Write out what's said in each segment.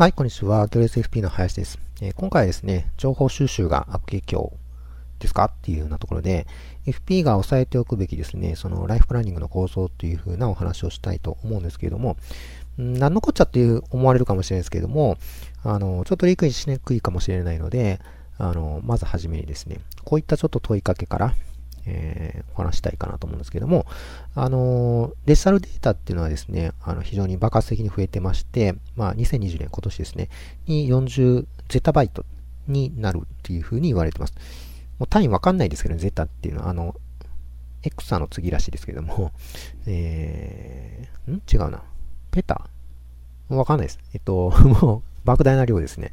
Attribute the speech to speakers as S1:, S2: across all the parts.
S1: はい、こんにちは。ドレス FP の林です。えー、今回はですね、情報収集が悪影響ですかっていうようなところで、FP が押さえておくべきですね、そのライフプランニングの構造っていう風なお話をしたいと思うんですけれども、ん何のこっちゃっていう思われるかもしれないですけれども、あの、ちょっと理解しにくいかもしれないので、あの、まずはじめにですね、こういったちょっと問いかけから、えー、お話したいかなと思うんですけども、あのデジタルデータっていうのはですね、あの非常に爆発的に増えてまして、まあ、2020年、今年ですね、に40ゼタバイトになるっていうふうに言われてます。もう単位わかんないですけど、ね、ゼタっていうのは、あの、エクサの次らしいですけども、えー、ん？違うな。ペタ？わかんないです。えっと、もう、莫大な量ですね。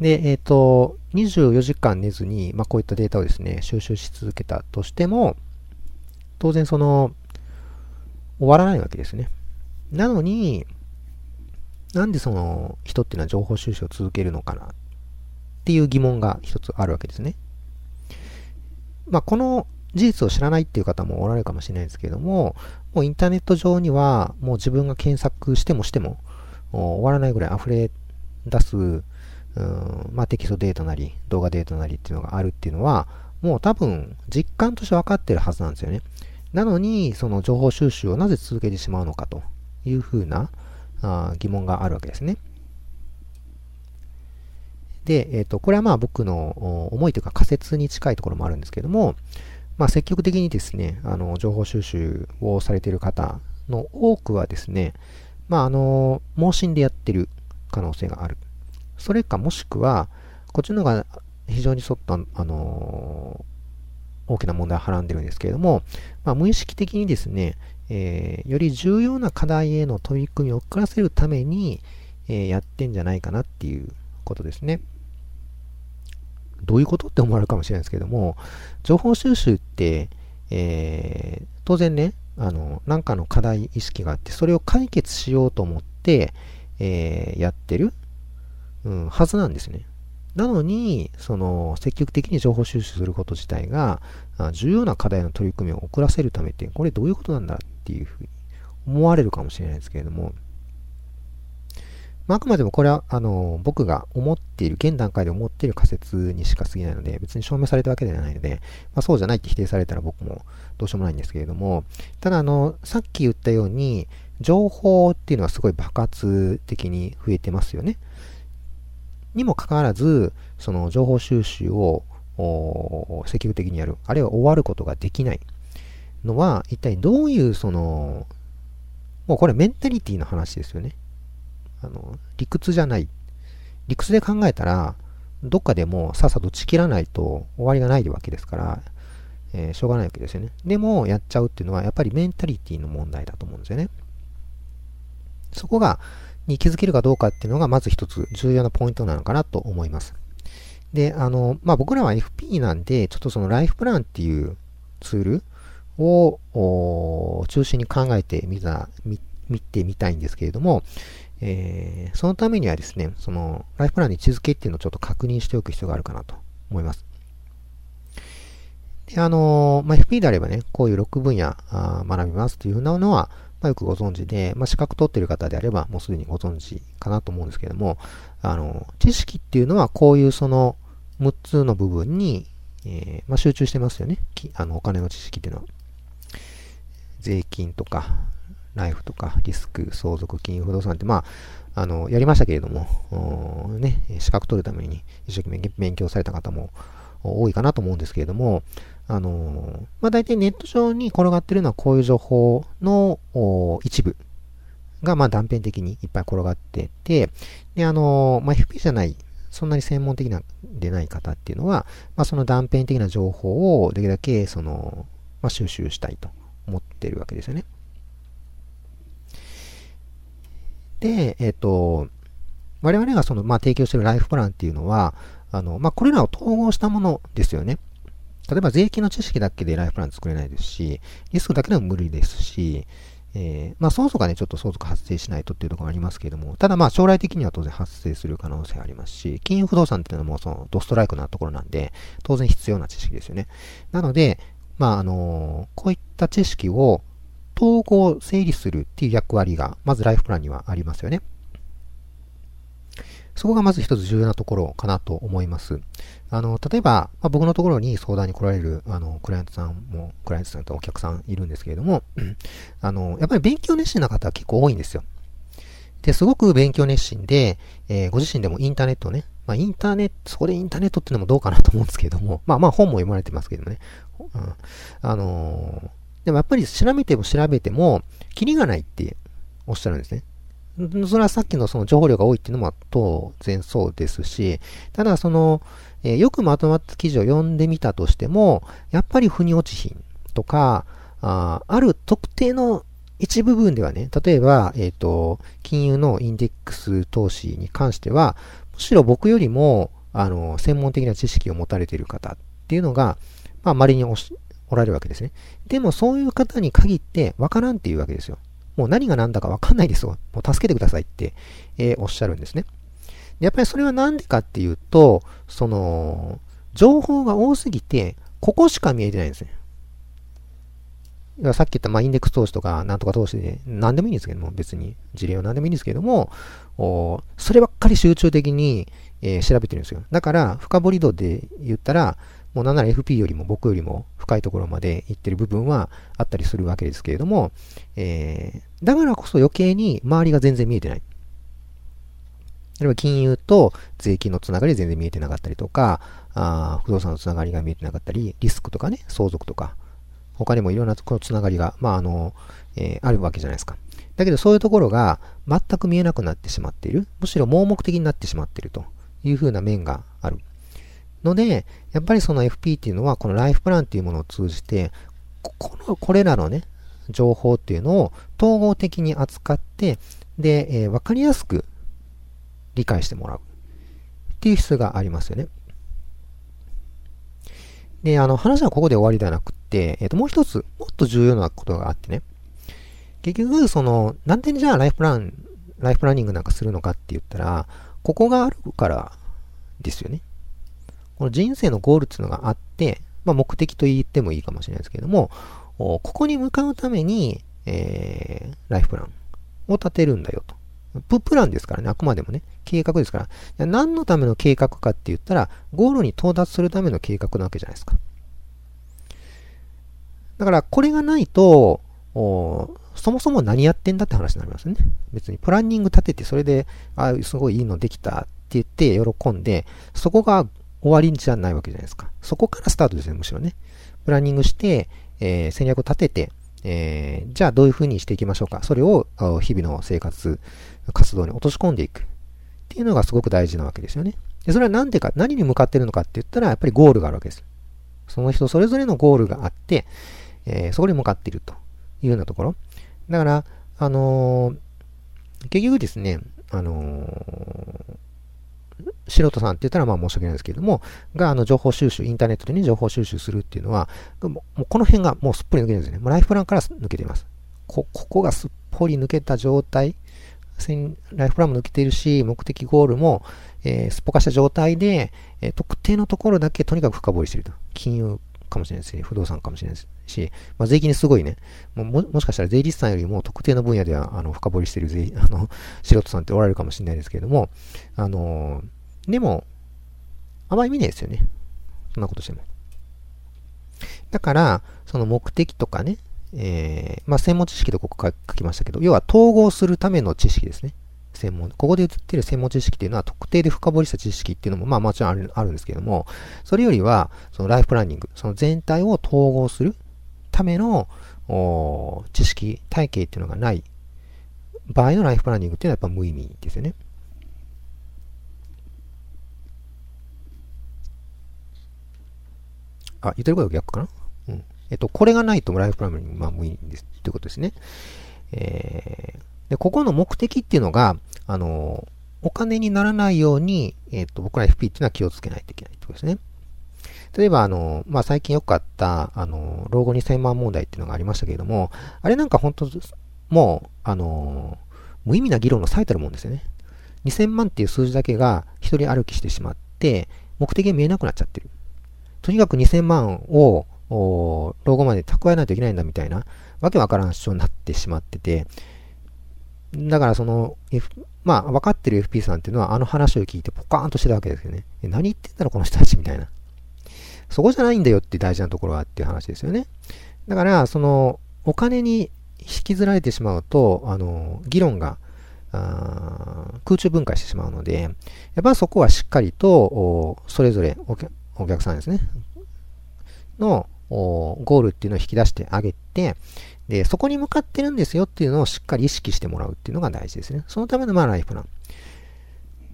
S1: で、えっ、ー、と、24時間寝ずに、まあ、こういったデータをですね、収集し続けたとしても、当然その、終わらないわけですね。なのに、なんでその人っていうのは情報収集を続けるのかなっていう疑問が一つあるわけですね。まあ、この事実を知らないっていう方もおられるかもしれないですけれども、もうインターネット上にはもう自分が検索してもしても終わらないぐらい溢れ出すうんまあ、テキストデータなり、動画データなりっていうのがあるっていうのは、もう多分実感として分かってるはずなんですよね。なのに、その情報収集をなぜ続けてしまうのかというふうなあ疑問があるわけですね。で、えっ、ー、と、これはまあ僕の思いというか仮説に近いところもあるんですけども、まあ積極的にですね、あの、情報収集をされている方の多くはですね、まああの、盲信でやってる可能性がある。それかもしくは、こっちの方が非常にそっと、あのー、大きな問題をはらんでるんですけれども、まあ、無意識的にですね、えー、より重要な課題への取り組みを遅らせるために、えー、やってんじゃないかなっていうことですね。どういうことって思われるかもしれないですけども、情報収集って、えー、当然ね、あの、なんかの課題意識があって、それを解決しようと思って、えー、やってる。うん、はずなんですね。なのに、その、積極的に情報収集すること自体が、重要な課題の取り組みを遅らせるためって、これどういうことなんだっていうふうに思われるかもしれないですけれども、まあ、あくまでもこれは、あの、僕が思っている、現段階で思っている仮説にしか過ぎないので、別に証明されたわけではないので、まあ、そうじゃないって否定されたら僕もどうしようもないんですけれども、ただ、あの、さっき言ったように、情報っていうのはすごい爆発的に増えてますよね。にもかかわらず、その情報収集を積極的にやる、あるいは終わることができないのは、一体どういうその、もうこれメンタリティの話ですよね。あの、理屈じゃない。理屈で考えたら、どっかでもさっさと打ち切らないと終わりがないわけですから、えー、しょうがないわけですよね。でも、やっちゃうっていうのは、やっぱりメンタリティの問題だと思うんですよね。そこが、に気づけるかどうかっていうのがまず一つ重要なポイントなのかなと思います。で、あの、まあ、僕らは FP なんで、ちょっとそのライフプランっていうツールを中心に考えてみた、見見てみたいんですけれども、えー、そのためにはですね、そのライフプランの位置づけっていうのをちょっと確認しておく必要があるかなと思います。で、あの、まあ、FP であればね、こういう6分野学びますというふうなのは、まあ、よくご存知で、まあ、資格取ってる方であれば、もうすでにご存知かなと思うんですけども、あの、知識っていうのはこういうその6つの部分に、えー、まあ、集中してますよね。あの、お金の知識っていうのは。税金とか、ライフとか、リスク、相続、金融、不動産って、まあ、あの、やりましたけれども、ね、資格取るために一生懸命勉強された方も多いかなと思うんですけれども、あのまあ、大体ネット上に転がってるのはこういう情報の一部が、ま、断片的にいっぱい転がってて、で、あのまあ、FP じゃない、そんなに専門的なでない方っていうのは、まあ、その断片的な情報をできるだけ、その、まあ、収集したいと思ってるわけですよね。で、えっ、ー、と、我々がその、まあ、提供しているライフプランっていうのは、あの、まあ、これらを統合したものですよね。例えば税金の知識だけでライフプラン作れないですし、リスクだけでも無理ですし、えー、まあ、相続がね、ちょっと相続発生しないとっていうところがありますけれども、ただまあ、将来的には当然発生する可能性ありますし、金融不動産っていうのもそのドストライクなところなんで、当然必要な知識ですよね。なので、まあ、あの、こういった知識を統合整理するっていう役割が、まずライフプランにはありますよね。そこがまず一つ重要なところかなと思います。あの、例えば、まあ、僕のところに相談に来られる、あの、クライアントさんも、クライアントさんとお客さんいるんですけれども、あの、やっぱり勉強熱心な方は結構多いんですよ。で、すごく勉強熱心で、えー、ご自身でもインターネットね、まあ、インターネット、そこでインターネットっていうのもどうかなと思うんですけれども、まあまあ本も読まれてますけどね。うん、あのー、でもやっぱり調べても調べても、キリがないっておっしゃるんですね。それはさっきのその情報量が多いっていうのも当然そうですし、ただその、えー、よくまとまった記事を読んでみたとしても、やっぱり腑に落ちひんとか、あある特定の一部分ではね、例えば、えっ、ー、と、金融のインデックス投資に関しては、むしろ僕よりも、あの、専門的な知識を持たれている方っていうのが、まあ、稀におられるわけですね。でも、そういう方に限って、わからんっていうわけですよ。もう何が何だかわかんないですよ。もう助けてくださいって、えー、おっしゃるんですね。やっぱりそれは何でかっていうと、その、情報が多すぎて、ここしか見えてないんですね。さっき言った、まあ、インデックス投資とか、なんとか投資で、何でもいいんですけども、別に、事例は何でもいいんですけども、おそればっかり集中的に、えー、調べてるんですよ。だから、深掘り度で言ったら、もうなんなら FP よりも僕よりも深いところまで行ってる部分はあったりするわけですけれども、えー、だからこそ余計に周りが全然見えてない。例えば金融と税金のつながり全然見えてなかったりとか、あ不動産のつながりが見えてなかったり、リスクとかね、相続とか、他にもいろんなこのつながりが、まああの、えー、あるわけじゃないですか。だけどそういうところが全く見えなくなってしまっている。むしろ盲目的になってしまっているというふうな面がある。ので、やっぱりその FP っていうのは、このライフプランっていうものを通じて、この、これらのね、情報っていうのを統合的に扱って、で、えー、わかりやすく理解してもらうっていう必要がありますよね。で、あの、話はここで終わりではなくって、えっ、ー、と、もう一つ、もっと重要なことがあってね。結局、その、なんでじゃあライフプラン、ライフプランニングなんかするのかって言ったら、ここがあるからですよね。この人生のゴールっていうのがあって、まあ、目的と言ってもいいかもしれないですけれども、ここに向かうために、えー、ライフプランを立てるんだよと。ププランですからね、あくまでもね、計画ですから。何のための計画かって言ったら、ゴールに到達するための計画なわけじゃないですか。だから、これがないと、そもそも何やってんだって話になりますよね。別にプランニング立てて、それで、あ、すごいいいのできたって言って喜んで、そこが終わりじゃないわけじゃないですか。そこからスタートですね、むしろね。プランニングして、えー、戦略を立てて、えー、じゃあどういうふうにしていきましょうか。それを日々の生活、活動に落とし込んでいく。っていうのがすごく大事なわけですよね。でそれは何でか、何に向かってるのかって言ったら、やっぱりゴールがあるわけです。その人それぞれのゴールがあって、えー、そこに向かっているというようなところ。だから、あのー、結局ですね、あのー、素人さんって言ったらまあ申し訳ないですけれども、が、あの、情報収集、インターネットでね、情報収集するっていうのは、もうこの辺がもうすっぽり抜けてるんですね。もうライフプランから抜けています。こ、ここがすっぽり抜けた状態、ライフプランも抜けているし、目的ゴールも、えー、すっぽかした状態で、えー、特定のところだけとにかく深掘りしていると。金融かもしれないし、不動産かもしれないし、まあ、税金にすごいね、ももしかしたら税理士さんよりも特定の分野ではあの深掘りしてる税 あの素人さんっておられるかもしれないですけれども、あのでも、あまり見ないですよね。そんなことしても。だから、その目的とかね、えー、まあ、専門知識とここ書きましたけど、要は統合するための知識ですね。専門。ここで言ってる専門知識っていうのは特定で深掘りした知識っていうのも、まあもちろんあるあるんですけども、それよりは、そのライフプランニング、その全体を統合するための知識、体系っていうのがない場合のライフプランニングっていうのはやっぱ無意味ですよね。あ、言ってること逆かな？うん。えっと、これがないとライフプランニング、まあ、無いんです。ということですね。えー、で、ここの目的っていうのが、あの、お金にならないように、えっと、僕ら FP っていうのは気をつけないといけないってことですね。例えば、あの、まあ、最近よくあった、あの、老後2000万問題っていうのがありましたけれども、あれなんか本当、もう、あの、無意味な議論の最たるもんですよね。2000万っていう数字だけが一人歩きしてしまって、目的が見えなくなっちゃってる。とにかく2000万を、老後まで蓄えないといけないんだみたいな、わけわからん主張になってしまってて、だからその、F、まあ、分かってる FP さんっていうのは、あの話を聞いてポカーンとしてたわけですよね。何言ってんだろ、この人たちみたいな。そこじゃないんだよって大事なところはっていう話ですよね。だから、その、お金に引きずられてしまうと、あの、議論が、空中分解してしまうので、やっぱそこはしっかりと、それぞれお客さんですね、のゴールっていうのを引き出してあげて、で、そこに向かってるんですよっていうのをしっかり意識してもらうっていうのが大事ですね。そのためのまあライフプラン。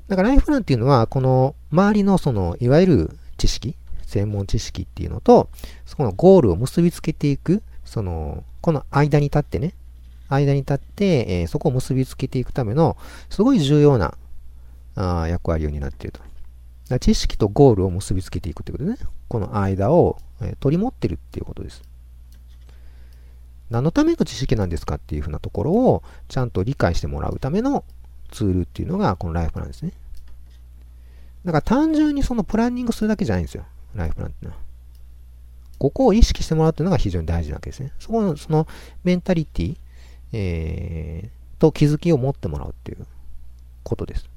S1: だからライフプランっていうのは、この周りのその、いわゆる知識、専門知識っていうのと、そこのゴールを結びつけていく、その、この間に立ってね、間に立って、えー、そこを結びつけていくための、すごい重要なあ役割を担っていると。知識とゴールを結びつけていくということでね、この間を、えー、取り持ってるっていうことです。何のための知識なんですかっていうふうなところをちゃんと理解してもらうためのツールっていうのがこのライフプランですね。だから単純にそのプランニングするだけじゃないんですよ。ライフプランっていうのは。ここを意識してもらうっていうのが非常に大事なわけですね。そこの、そのメンタリティ、えー、と気づきを持ってもらうっていうことです。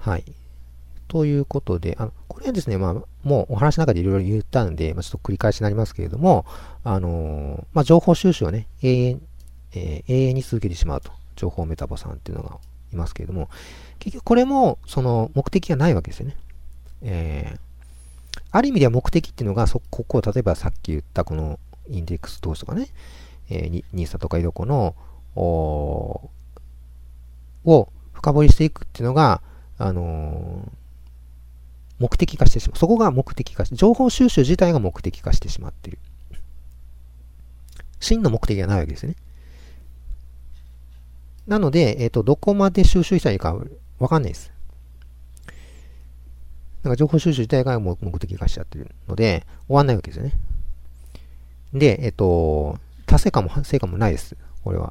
S1: はい。ということで、あのこれはですね、まあ、もうお話の中でいろいろ言ったんで、まあ、ちょっと繰り返しになりますけれども、あの、まあ、情報収集をね、永遠、えー、永遠に続けてしまうと。情報メタボさんっていうのがいますけれども、結局これも、その目的がないわけですよね。えー、ある意味では目的っていうのが、そここ、例えばさっき言ったこのインデックス投資とかね、えー、ニーサとかイドコの、を深掘りしていくっていうのが、あのー目的化してしまう。そこが目的化して、情報収集自体が目的化してしまっている。真の目的がないわけですね。なので、えっ、ー、と、どこまで収集したらいいかわかんないです。なんか情報収集自体が目的化しちゃってるので、終わんないわけですよね。で、えっ、ー、と、達成感も成果もないです。これは。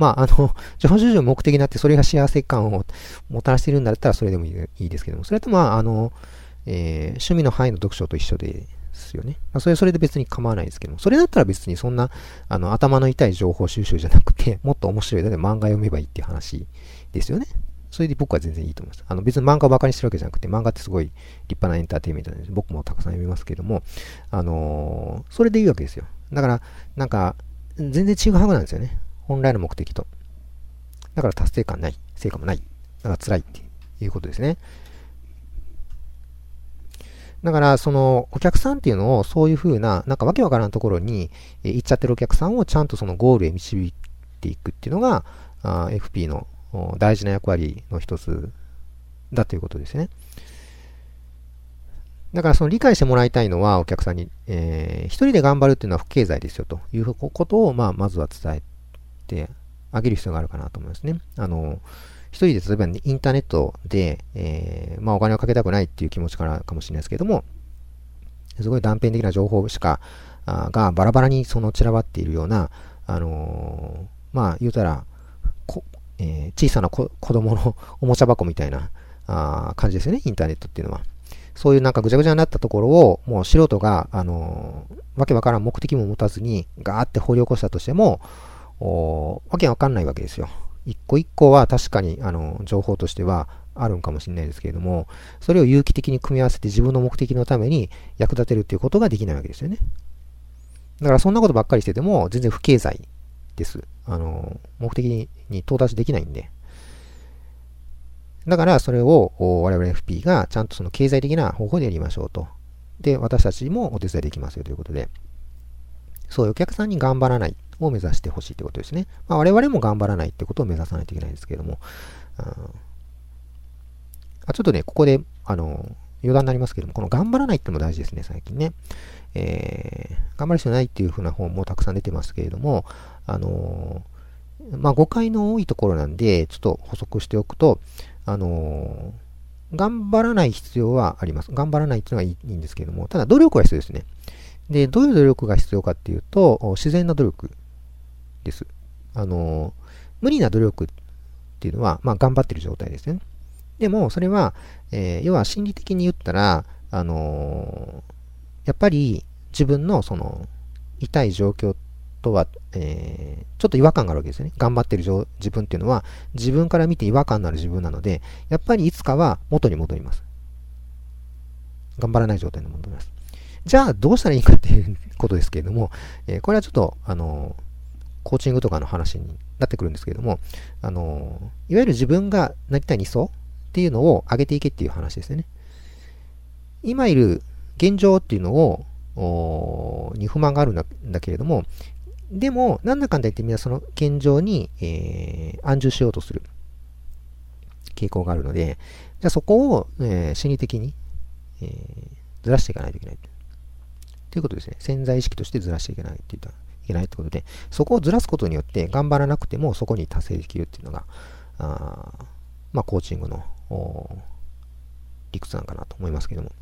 S1: まあ、あの、情報収集目的になってそれが幸せ感をもたらしているんだったらそれでもいいですけども、それとまあ、あの、えー、趣味の範囲の読書と一緒ですよね。まあ、それそれで別に構わないですけども、それだったら別にそんな、あの、頭の痛い情報収集じゃなくて、もっと面白いので漫画読めばいいっていう話ですよね。それで僕は全然いいと思います。あの別に漫画をバカにしてるわけじゃなくて、漫画ってすごい立派なエンターテインメントなんで、僕もたくさん読みますけども、あのー、それでいいわけですよ。だから、なんか、全然違うはずなんですよね。本来の目的と。だから達成感ない。成果もない。だから辛いっていうことですね。だから、その、お客さんっていうのを、そういうふうな、なんかわけわからんところに、え行っちゃってるお客さんをちゃんとそのゴールへ導いていくっていうのが、あ FP の大事な役割の一つだということですね。だからその理解してもらいたいのはお客さんに、えー、一人で頑張るっていうのは不経済ですよということを、まあ、まずは伝えてあげる必要があるかなと思いますね。あの、一人で例えばインターネットで、えー、まあお金をかけたくないっていう気持ちからかもしれないですけども、すごい断片的な情報しか、あがバラバラにその散らばっているような、あのー、まあ言うたら、えー、小さな子供のおもちゃ箱みたいなあ感じですよね、インターネットっていうのは。そういうなんかぐちゃぐちゃになったところを、もう素人が、あのー、わけわからん目的も持たずに、ガーって掘り起こしたとしても、おわけわかんないわけですよ。一個一個は確かに、あの、情報としてはあるんかもしれないですけれども、それを有機的に組み合わせて自分の目的のために役立てるっていうことができないわけですよね。だからそんなことばっかりしてても全然不経済です。あの、目的に到達できないんで。だからそれを我々 FP がちゃんとその経済的な方法でやりましょうと。で、私たちもお手伝いできますよということで。そういうお客さんに頑張らないを目指してほしいということですね。まあ、我々も頑張らないってことを目指さないといけないんですけれども、あちょっとね、ここで、あの、余談になりますけども、この頑張らないってのも大事ですね、最近ね。えー、頑張る必要ないっていう風な本もたくさん出てますけれども、あのー、まあ、誤解の多いところなんで、ちょっと補足しておくと、あのー、頑張らない必要はあります。頑張らないっていうのはいいんですけれども、ただ努力は必要ですね。で、どういう努力が必要かっていうと、自然な努力です。あの、無理な努力っていうのは、まあ、頑張ってる状態ですね。でも、それは、えー、要は心理的に言ったら、あのー、やっぱり自分のその、痛い状況とは、えー、ちょっと違和感があるわけですよね。頑張ってる自分っていうのは、自分から見て違和感のある自分なので、やっぱりいつかは元に戻ります。頑張らない状態に戻ります。じゃあ、どうしたらいいかっていうことですけれども、えー、これはちょっと、あのコーチングとかの話になってくるんですけれども、あのいわゆる自分がなりたい理想っていうのを上げていけっていう話ですよね。今いる現状っていうのを、に不満があるんだけれども、でも、なんだかんだ言ってみんなその現状に、えー、安住しようとする傾向があるので、じゃあそこを、えー、心理的に、えー、ずらしていかないといけない。ということですね。潜在意識としてずらしていけないって言ったけないってことで、そこをずらすことによって頑張らなくてもそこに達成できるっていうのが、あまあ、コーチングの理屈なのかなと思いますけども。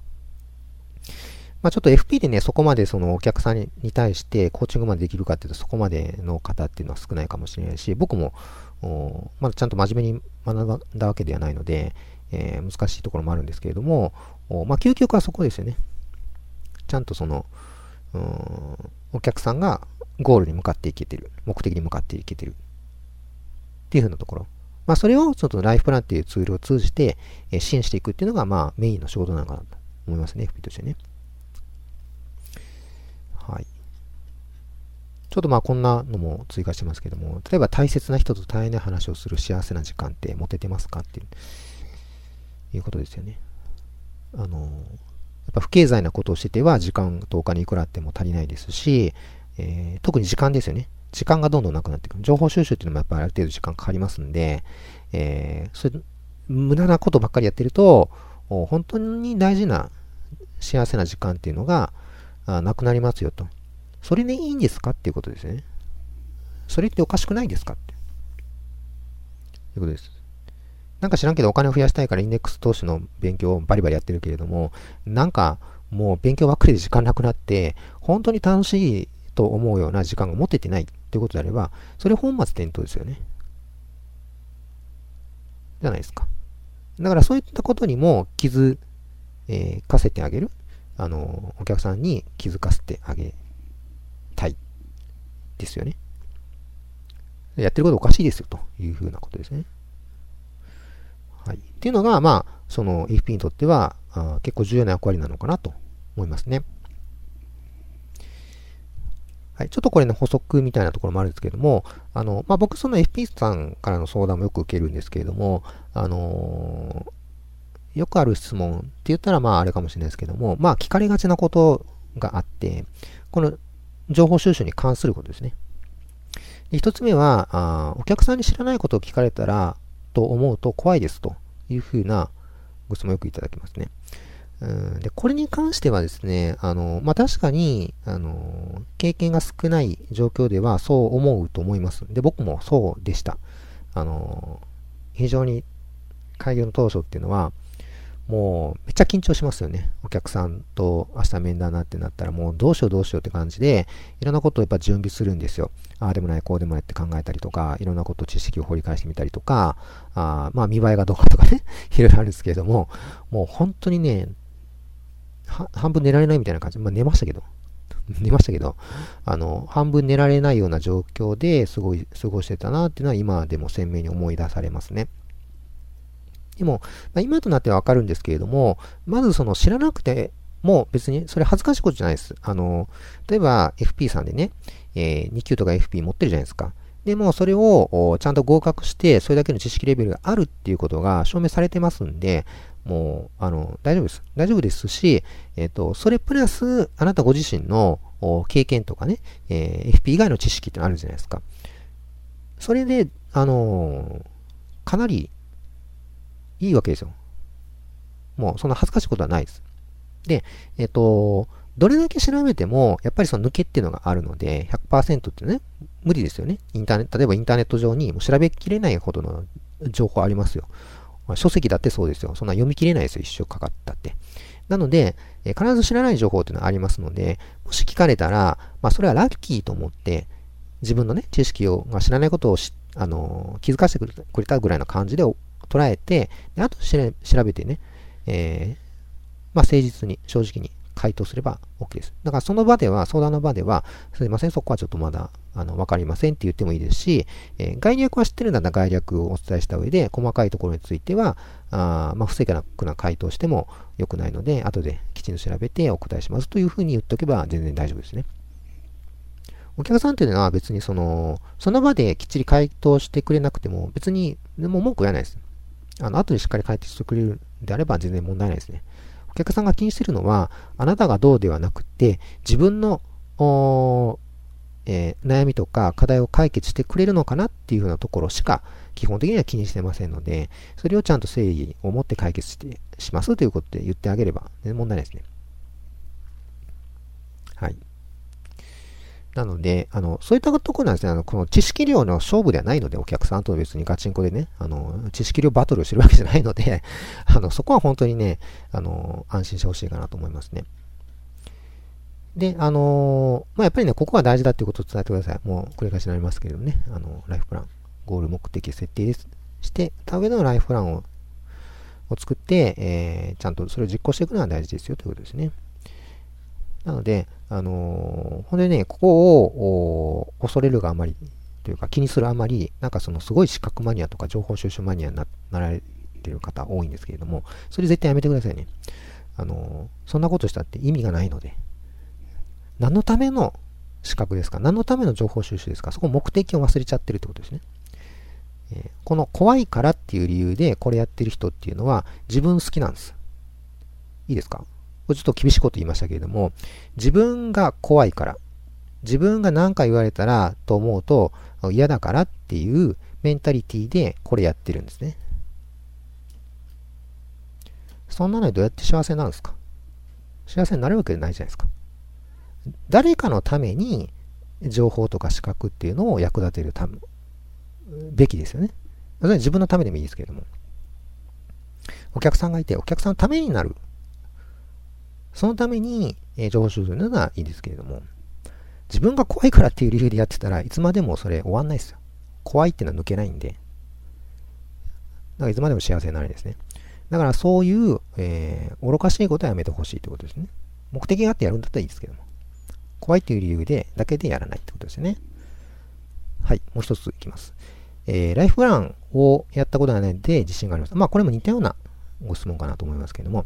S1: まあ、ちょっと FP でね、そこまでそのお客さんに対してコーチングまでできるかっていうと、そこまでの方っていうのは少ないかもしれないし、僕も、まだちゃんと真面目に学んだわけではないので、えー、難しいところもあるんですけれども、まあ、究極はそこですよね。ちゃんとその、お客さんがゴールに向かっていけてる、目的に向かっていけてるっていうふうなところ。まあ、それをちょっとライフプランっていうツールを通じて、え支援していくっていうのが、まあ、メインの仕事なのかなと思いますね、FP としてね。はい。ちょっとまあこんなのも追加してますけども、例えば大切な人と大変な話をする幸せな時間って持ててますかっていういうことですよね。あの、やっぱ不経済なことをしてては時間とお金いくらあっても足りないですし、えー、特に時間ですよね。時間がどんどんなくなっていく。情報収集っていうのもやっぱりある程度時間かかりますんで、えー、それ、無駄なことばっかりやってると、本当に大事な幸せな時間っていうのがなくなりますよと。それでいいんですかっていうことですね。それっておかしくないですかって。いうことです。なんか知らんけどお金を増やしたいからインデックス投資の勉強をバリバリやってるけれども、なんかもう勉強ばっかりで時間なくなって、本当に楽しいと思うような時間が持ててないってことであれば、それ本末転倒ですよね。じゃないですか。だからそういったことにも気づ、かせてあげる。あの、お客さんに気づかせてあげたい。ですよね。やってることおかしいですよというふうなことですね。はい。っていうのが、まあ、その AFP にとってはあ結構重要な役割なのかなと思いますね。はい。ちょっとこれね、補足みたいなところもあるんですけども、あの、まあ、僕その FP さんからの相談もよく受けるんですけれども、あのー、よくある質問って言ったらまああれかもしれないですけども、まあ聞かれがちなことがあって、この情報収集に関することですね。で一つ目はあ、お客さんに知らないことを聞かれたら、と思うと怖いですというふうなご質問をよくいただきますね。うんで、これに関してはですね、あの、まあ、確かに、あの、経験が少ない状況ではそう思うと思います。で、僕もそうでした。あの、非常に開業の当初っていうのは、もうめっちゃ緊張しますよね。お客さんと明日面談なってなったらもうどうしようどうしようって感じで、いろんなことをやっぱ準備するんですよ。ああでもない、こうでもないって考えたりとか、いろんなこと知識を掘り返してみたりとか、あまあ見栄えがどうかとかね、いろいろあるんですけれども、もう本当にね、半分寝られないみたいな感じ。まあ寝ましたけど。寝ましたけど、あの、半分寝られないような状況ですごい過ごしてたなっていうのは今でも鮮明に思い出されますね。でも、まあ、今となってはわかるんですけれども、まずその知らなくても別にそれ恥ずかしいことじゃないです。あの、例えば FP さんでね、えー、2級とか FP 持ってるじゃないですか。でもそれをちゃんと合格して、それだけの知識レベルがあるっていうことが証明されてますんで、もう、あの、大丈夫です。大丈夫ですし、えっ、ー、と、それプラス、あなたご自身の経験とかね、えー、FP 以外の知識ってあるじゃないですか。それで、あのかなりいいわけですよ。もうそんな恥ずかしいことはないです。で、えっ、と、どれだけ調べても、やっぱりその抜けっていうのがあるので、100%ってね、無理ですよね。インターネット、例えばインターネット上にもう調べきれないほどの情報ありますよ。ま書籍だってそうですよ。そんな読み切れないですよ。一生かかったって。なので、え必ず知らない情報っていうのはありますので、もし聞かれたら、まあそれはラッキーと思って、自分のね、知識を、まあ、知らないことをあの気づかせてくれたぐらいの感じで捉えて、であと調べてね、えー、まあ、誠実に、正直に回答すれば OK です。だからその場では、相談の場では、すいません、そこはちょっとまだあの、わかりませんって言ってもいいですし、えー、概略は知ってるんだったら概略をお伝えした上で、細かいところについては、あまあ、不正確な回答しても良くないので、後できちんと調べてお答えしますというふうに言っておけば全然大丈夫ですね。お客さんっていうのは別にその、その場できっちり回答してくれなくても、別に、もう文句言わないです。あの、後でしっかり回答してくれるんであれば全然問題ないですね。お客さんが気にしてるのは、あなたがどうではなくて、自分の、えー、悩みとか課題を解決してくれるのかなっていうふうなところしか基本的には気にしてませんので、それをちゃんと誠意を持って解決してしますということで言ってあげれば、ね、問題ないですね。はい。なので、あの、そういったところなんですね。あの、この知識量の勝負ではないので、お客さんと別にガチンコでね、あの、知識量バトルをしてるわけじゃないので、あの、そこは本当にね、あの、安心してほしいかなと思いますね。で、あのまあ、やっぱりね、ここは大事だっていうことを伝えてください。もう繰り返しになりますけれどもね、あの、ライフプラン、ゴール目的設定です。して、た上でのライフプランをを作って、えー、ちゃんとそれを実行していくのは大事ですよということですね。なので、あのー、ほんでね、ここを恐れるがあまり、というか気にするあまり、なんかそのすごい資格マニアとか情報収集マニアになられてる方多いんですけれども、それ絶対やめてくださいね。あのー、そんなことしたって意味がないので、何のための資格ですか？何のための情報収集ですか？そこ目的を忘れちゃってるってことですね。えー、この怖いからっていう理由でこれやってる人っていうのは自分好きなんです。いいですか？これちょっと厳しいこと言いましたけれども、自分が怖いから、自分が何か言われたらと思うと嫌だからっていうメンタリティでこれやってるんですね。そんなのでどうやって幸せなんですか？幸せになるわけじゃないじゃないですか。誰かのために情報とか資格っていうのを役立てるため、べきですよね。それ自分のためでもいいですけれども。お客さんがいて、お客さんのためになるそのために、えー、情報収集するのはいいですけれども、自分が怖いからっていう理由でやってたらいつまでもそれ終わんないですよ。怖いっていうのは抜けないんで。だからいつまでも幸せになれないですね。だからそういう、えー、愚かしいことはやめてほしいってことですね。目的があってやるんだったらいいですけども。怖いっていう理由で、だけでやらないってことですよね。はい、もう一ついきます。えー、ライフプランをやったことがないので自信があります。まあこれも似たようなご質問かなと思いますけれども、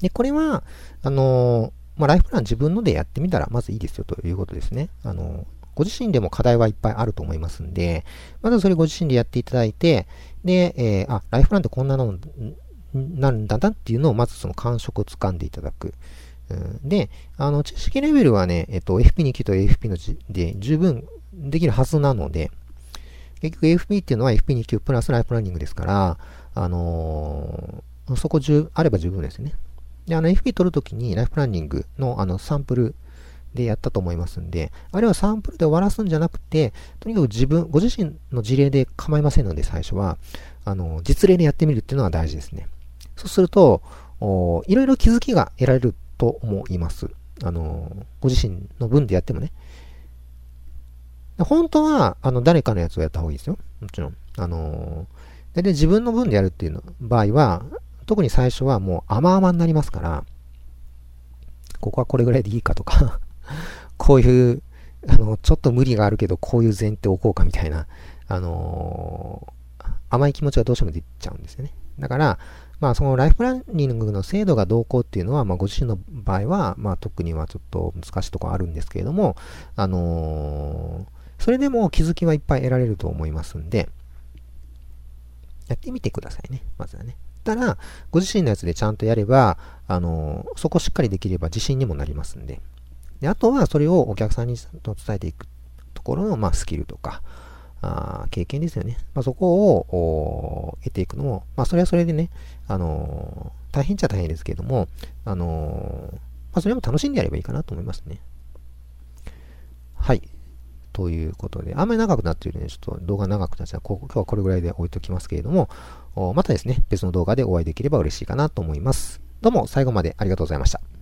S1: で、これは、あのまあ、ライフプラン自分のでやってみたらまずいいですよということですね。あのご自身でも課題はいっぱいあると思いますんで、まずそれご自身でやっていただいて、で、えー、あ、ライフプランってこんなのなんだなっていうのをまずその感触をつかんでいただく。うん、で、あの、知識レベルはね、えっと、FP2 級と AFP ので十分できるはずなので、結局 AFP っていうのは FP2 級プラスライフプランニングですから、あのー、そこ十、あれば十分ですね。で、あの FP 取るときにライフプランニングのあのサンプルでやったと思いますんで、あれはサンプルで終わらすんじゃなくて、とにかく自分、ご自身の事例で構いませんので、最初は、あの、実例でやってみるっていうのは大事ですね。そうすると、いろいろ気づきが得られると思います。あの、ご自身の分でやってもね。本当は、あの、誰かのやつをやった方がいいですよ。もちろん。あの、で、自分の分でやるっていうの場合は、特に最初はもう甘々になりますから、ここはこれぐらいでいいかとか こういう、あの、ちょっと無理があるけど、こういう前提を置こうかみたいな、あのー、甘い気持ちがどうしても出ちゃうんですよね。だから、まあ、そのライフプランニングの精度がどうこうっていうのは、まあ、ご自身の場合は、まあ、特にはちょっと難しいところあるんですけれども、あのー、それでも気づきはいっぱい得られると思いますんで、やってみてくださいね。まずはね。たら、ご自身のやつでちゃんとやれば、あの、そこしっかりできれば自信にもなりますんで。で、あとはそれをお客さんにと伝えていくところの、まあ、スキルとか、あ経験ですよね。まあ、そこを得ていくのも、まあ、それはそれでね、あのー、大変っちゃ大変ですけれども、あのー、まあ、それも楽しんでやればいいかなと思いますね。はい。ということで、あんまり長くなっているので、ちょっと動画長くなっちゃう。今日はこれぐらいで置いときますけれども、またですね、別の動画でお会いできれば嬉しいかなと思います。どうも最後までありがとうございました。